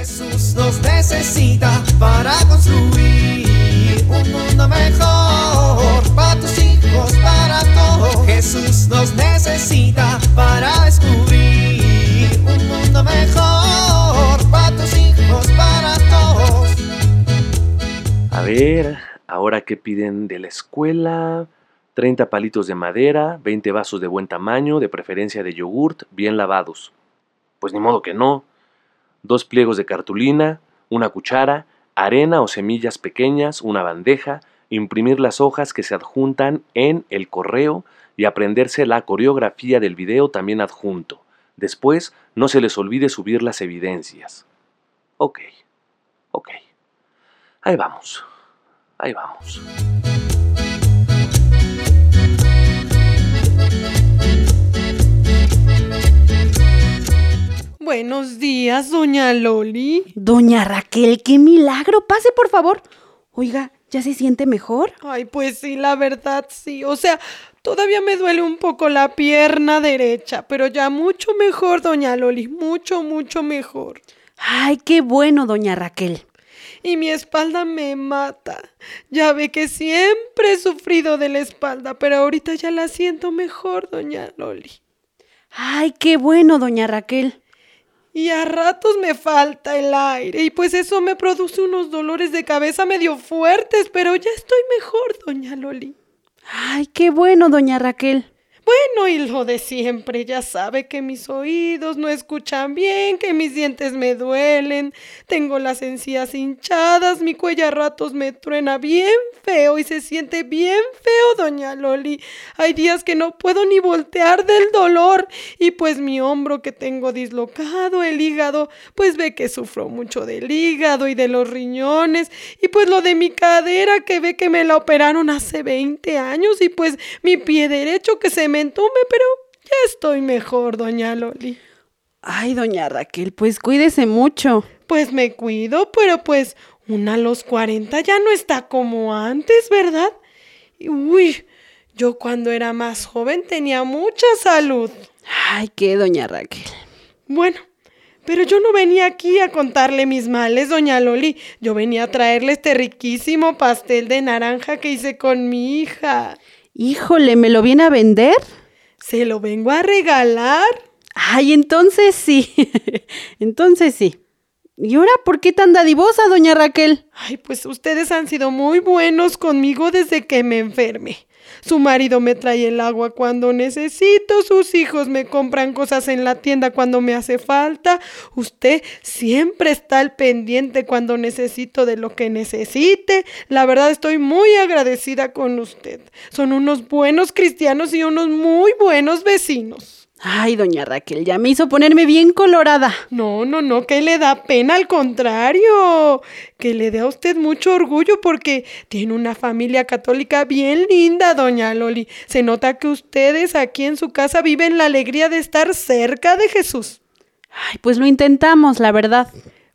Jesús nos necesita para construir un mundo mejor para tus hijos, para todos. Jesús nos necesita para descubrir un mundo mejor para tus hijos, para todos. A ver, ahora qué piden de la escuela. 30 palitos de madera, 20 vasos de buen tamaño, de preferencia de yogurt, bien lavados. Pues ni modo que no. Dos pliegos de cartulina, una cuchara, arena o semillas pequeñas, una bandeja, imprimir las hojas que se adjuntan en el correo y aprenderse la coreografía del video también adjunto. Después, no se les olvide subir las evidencias. Ok, ok. Ahí vamos, ahí vamos. Buenos días, doña Loli. Doña Raquel, qué milagro. Pase, por favor. Oiga, ¿ya se siente mejor? Ay, pues sí, la verdad sí. O sea, todavía me duele un poco la pierna derecha, pero ya mucho mejor, doña Loli. Mucho, mucho mejor. Ay, qué bueno, doña Raquel. Y mi espalda me mata. Ya ve que siempre he sufrido de la espalda, pero ahorita ya la siento mejor, doña Loli. Ay, qué bueno, doña Raquel. Y a ratos me falta el aire y pues eso me produce unos dolores de cabeza medio fuertes, pero ya estoy mejor, doña Loli. Ay, qué bueno, doña Raquel. Bueno, y lo de siempre, ya sabe que mis oídos no escuchan bien, que mis dientes me duelen, tengo las encías hinchadas, mi cuello a ratos me truena bien feo y se siente bien feo, doña Loli. Hay días que no puedo ni voltear del dolor y pues mi hombro que tengo dislocado, el hígado, pues ve que sufro mucho del hígado y de los riñones y pues lo de mi cadera que ve que me la operaron hace 20 años y pues mi pie derecho que se me entume, pero ya estoy mejor, doña Loli. Ay, doña Raquel, pues cuídese mucho. Pues me cuido, pero pues una a los 40 ya no está como antes, ¿verdad? Uy, yo cuando era más joven tenía mucha salud. Ay, qué, doña Raquel. Bueno, pero yo no venía aquí a contarle mis males, doña Loli. Yo venía a traerle este riquísimo pastel de naranja que hice con mi hija. Híjole, ¿me lo viene a vender? Se lo vengo a regalar. Ay, entonces sí. entonces sí. ¿Y ahora por qué tan dadivosa, doña Raquel? Ay, pues ustedes han sido muy buenos conmigo desde que me enfermé. Su marido me trae el agua cuando necesito, sus hijos me compran cosas en la tienda cuando me hace falta. Usted siempre está al pendiente cuando necesito de lo que necesite. La verdad estoy muy agradecida con usted. Son unos buenos cristianos y unos muy buenos vecinos. Ay, doña Raquel, ya me hizo ponerme bien colorada. No, no, no, que le da pena, al contrario, que le dé a usted mucho orgullo porque tiene una familia católica bien linda, doña Loli. Se nota que ustedes aquí en su casa viven la alegría de estar cerca de Jesús. Ay, pues lo intentamos, la verdad.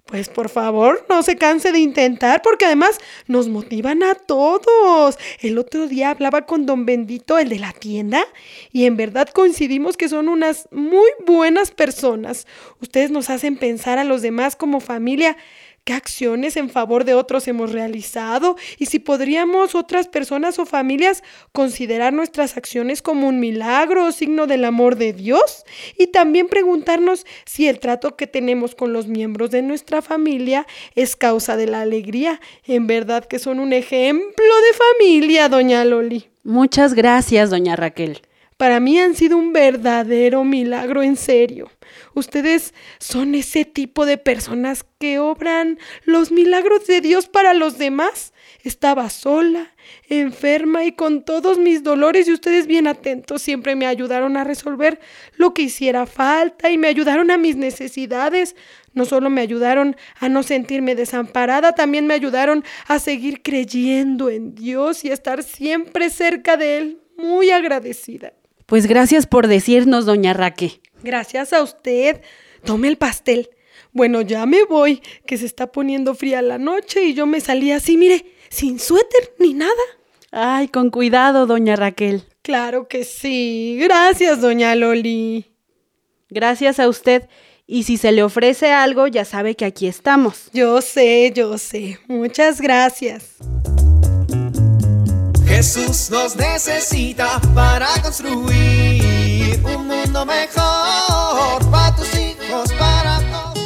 Pues por favor, no se canse de intentar, porque además nos motivan a todos. El otro día hablaba con don Bendito, el de la tienda, y en verdad coincidimos que son unas muy buenas personas. Ustedes nos hacen pensar a los demás como familia qué acciones en favor de otros hemos realizado y si podríamos otras personas o familias considerar nuestras acciones como un milagro o signo del amor de Dios y también preguntarnos si el trato que tenemos con los miembros de nuestra familia es causa de la alegría. En verdad que son un ejemplo de familia, doña Loli. Muchas gracias, doña Raquel. Para mí han sido un verdadero milagro, en serio. Ustedes son ese tipo de personas que obran los milagros de Dios para los demás. Estaba sola, enferma y con todos mis dolores y ustedes bien atentos siempre me ayudaron a resolver lo que hiciera falta y me ayudaron a mis necesidades. No solo me ayudaron a no sentirme desamparada, también me ayudaron a seguir creyendo en Dios y a estar siempre cerca de Él. Muy agradecida. Pues gracias por decirnos, doña Raque. Gracias a usted. Tome el pastel. Bueno, ya me voy, que se está poniendo fría la noche y yo me salí así, mire, sin suéter ni nada. Ay, con cuidado, doña Raquel. Claro que sí. Gracias, doña Loli. Gracias a usted. Y si se le ofrece algo, ya sabe que aquí estamos. Yo sé, yo sé. Muchas gracias. Jesús nos necesita para construir un mundo mejor para tus hijos, para todos.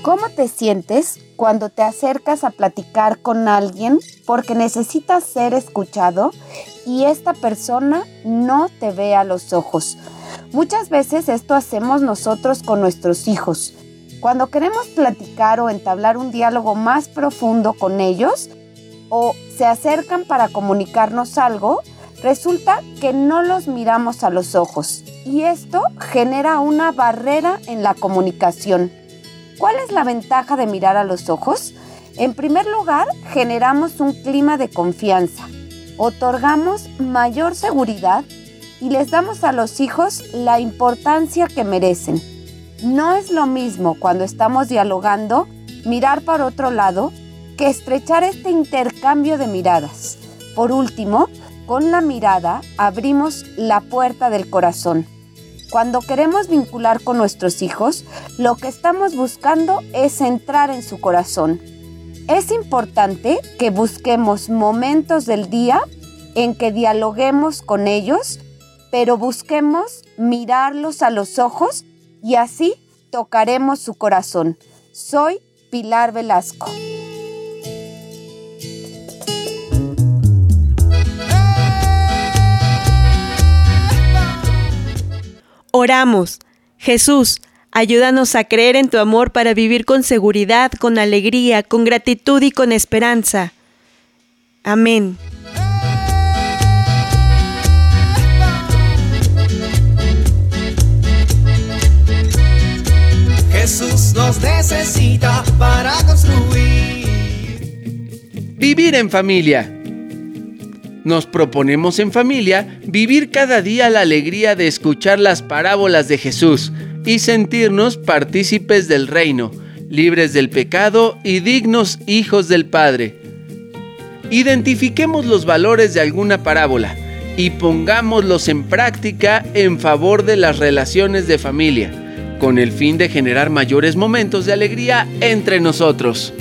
¿Cómo te sientes cuando te acercas a platicar con alguien porque necesitas ser escuchado y esta persona no te ve a los ojos? Muchas veces esto hacemos nosotros con nuestros hijos. Cuando queremos platicar o entablar un diálogo más profundo con ellos o se acercan para comunicarnos algo, resulta que no los miramos a los ojos y esto genera una barrera en la comunicación. ¿Cuál es la ventaja de mirar a los ojos? En primer lugar, generamos un clima de confianza, otorgamos mayor seguridad y les damos a los hijos la importancia que merecen. No es lo mismo cuando estamos dialogando mirar para otro lado que estrechar este intercambio de miradas. Por último, con la mirada abrimos la puerta del corazón. Cuando queremos vincular con nuestros hijos, lo que estamos buscando es entrar en su corazón. Es importante que busquemos momentos del día en que dialoguemos con ellos, pero busquemos mirarlos a los ojos y así tocaremos su corazón. Soy Pilar Velasco. Oramos. Jesús, ayúdanos a creer en tu amor para vivir con seguridad, con alegría, con gratitud y con esperanza. Amén. Jesús nos necesita para construir. Vivir en familia. Nos proponemos en familia vivir cada día la alegría de escuchar las parábolas de Jesús y sentirnos partícipes del reino, libres del pecado y dignos hijos del Padre. Identifiquemos los valores de alguna parábola y pongámoslos en práctica en favor de las relaciones de familia, con el fin de generar mayores momentos de alegría entre nosotros.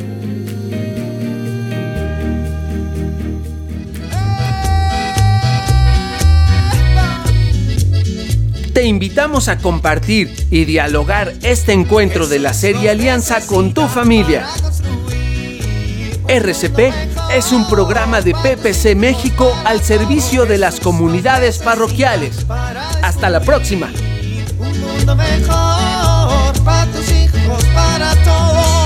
te invitamos a compartir y dialogar este encuentro de la serie Alianza con tu familia. RCP es un programa de PPC México al servicio de las comunidades parroquiales. Hasta la próxima mundo mejor para tus hijos, para todos.